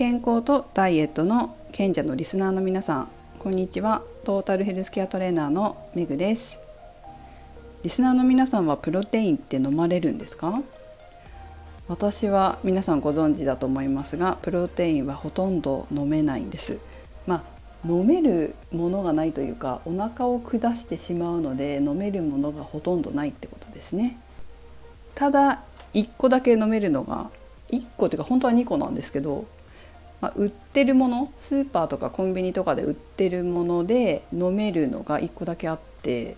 健康とダイエットの賢者のリスナーの皆さんこんにちは。トータルヘルスケアトレーナーのめぐです。リスナーの皆さんはプロテインって飲まれるんですか？私は皆さんご存知だと思いますがプロテインはほとんど飲めないんです。まあ飲めるものがないというかお腹を下してしまうので飲めるものがほとんどないってことですね。ただ1個だけ飲めるのが1個というか本当は2個なんですけど、まあ、売ってるものスーパーとかコンビニとかで売ってるもので飲めるのが1個だけあって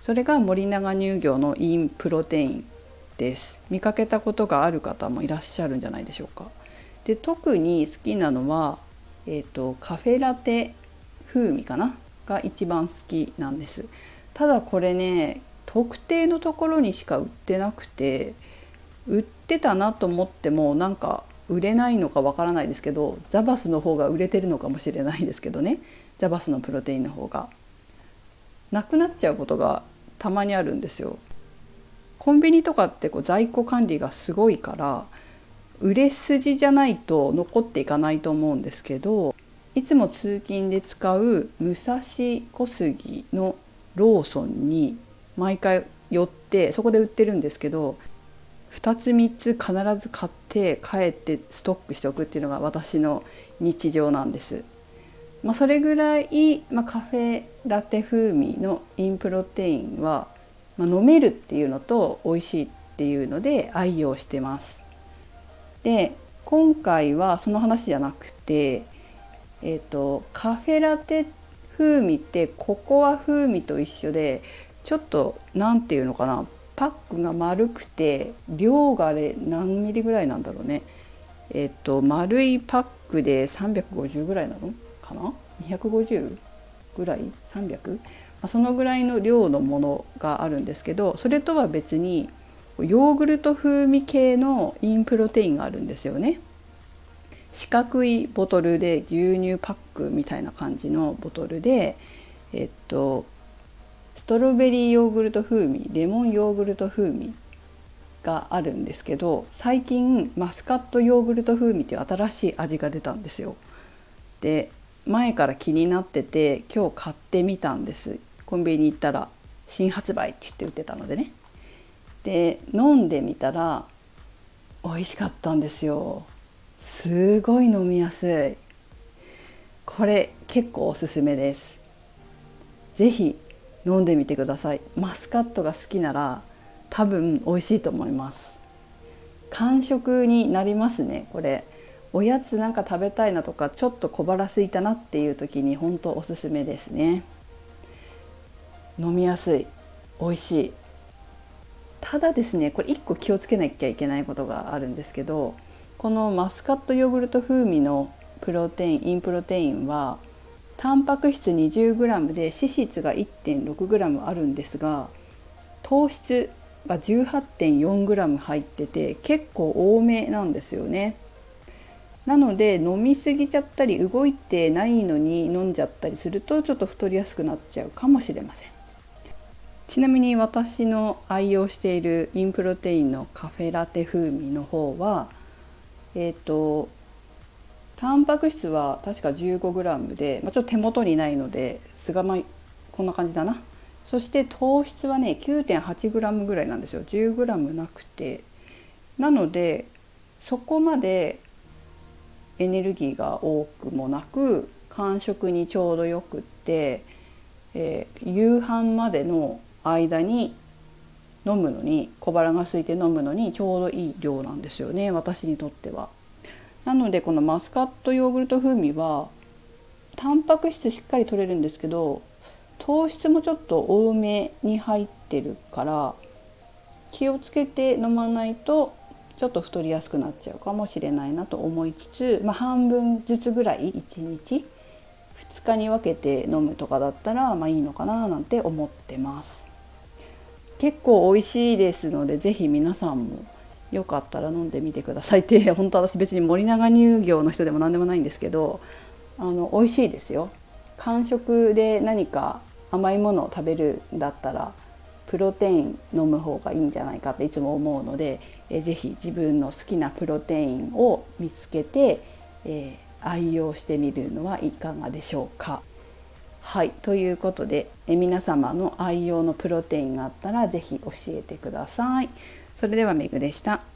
それが森永乳業のインプロテインです。見かけたことがある方もいらっしゃるんじゃないでしょうか。で特に好きなのは、えーと、カフェラテ風味かな？が一番好きなんです。ただこれね特定のところにしか売ってなくて売ってたなと思ってもなんか売れないのかわからないですけどザバスの方が売れてるのかもしれないですけどねザバスのプロテインの方がなくなっちゃうことがたまにあるんですよ。コンビニとかってこう在庫管理がすごいから売れ筋じゃないと残っていかないと思うんですけどいつも通勤で使う武蔵小杉のローソンに毎回寄ってそこで売ってるんですけど2つ3つ必ず買って帰ってストックしておくっていうのが私の日常なんです。まあ、それぐらい、まあ、カフェラテ風味のインプロテインは、まあ、飲めるっていうのと美味しいっていうので愛用してます。で今回はその話じゃなくて、えーと、カフェラテ風味ってココア風味と一緒でちょっと何て言うのかなパックが丸くて量があれ何ミリぐらいなんだろうね。えっと丸いパックで350ぐらいなの？かな？250ぐらい？300、まあ、そのぐらいの量のものがあるんですけどそれとは別にヨーグルト風味系のインプロテインがあるんですよね。四角いボトルで牛乳パックみたいな感じのボトルでえっとストロベリーヨーグルト風味レモンヨーグルト風味があるんですけど最近マスカットヨーグルト風味という新しい味が出たんですよ。で前から気になってて今日買ってみたんです。コンビニ行ったら新発売っちって売ってたのでね。で飲んでみたら美味しかったんですよ。すごい飲みやすい。これ結構おすすめです。是非飲んでみてください。マスカットが好きなら多分美味しいと思います。完食になりますねこれ。おやつなんか食べたいなとかちょっと小腹空いたなっていう時に本当おすすめですね。飲みやすい。美味しい。ただですねこれ1個気をつけなきゃいけないことがあるんですけどこのマスカットヨーグルト風味のプロテインインプロテインはタンパク質 20g で脂質が 1.6g あるんですが糖質が 18.4g 入ってて結構多めなんですよね。なので飲み過ぎちゃったり動いてないのに飲んじゃったりするとちょっと太りやすくなっちゃうかもしれません。ちなみに私の愛用しているインプロテインのカフェラテ風味の方はえっ、ー、とタンパク質は確か 15g で、まあ、ちょっと手元にないのですがまこんな感じだな。そして糖質はね 9.8g ぐらいなんですよ。10g なくて。なのでそこまでエネルギーが多くもなく間食にちょうどよくって、えー、夕飯までの間に飲むのに小腹が空いて飲むのにちょうどいい量なんですよね私にとっては。なのでこのマスカットヨーグルト風味はタンパク質しっかり取れるんですけど糖質もちょっと多めに入ってるから気をつけて飲まないとちょっと太りやすくなっちゃうかもしれないなと思いつつ、まあ、半分ずつぐらい1日2日に分けて飲むとかだったらまあいいのかななんて思ってます。結構美味しいですので是非皆さんもよかったら飲んでみてくださいって 本当私別に森永乳業の人でも何でもないんですけどあの美味しいですよ間食で何か甘いものを食べるんだったらプロテイン飲む方がいいんじゃないかっていつも思うのでえ是非自分の好きなプロテインを見つけてえー、愛用してみるのはいかがでしょうか。はいということでえ皆様の愛用のプロテインがあったら是非教えてください。それではめぐでした。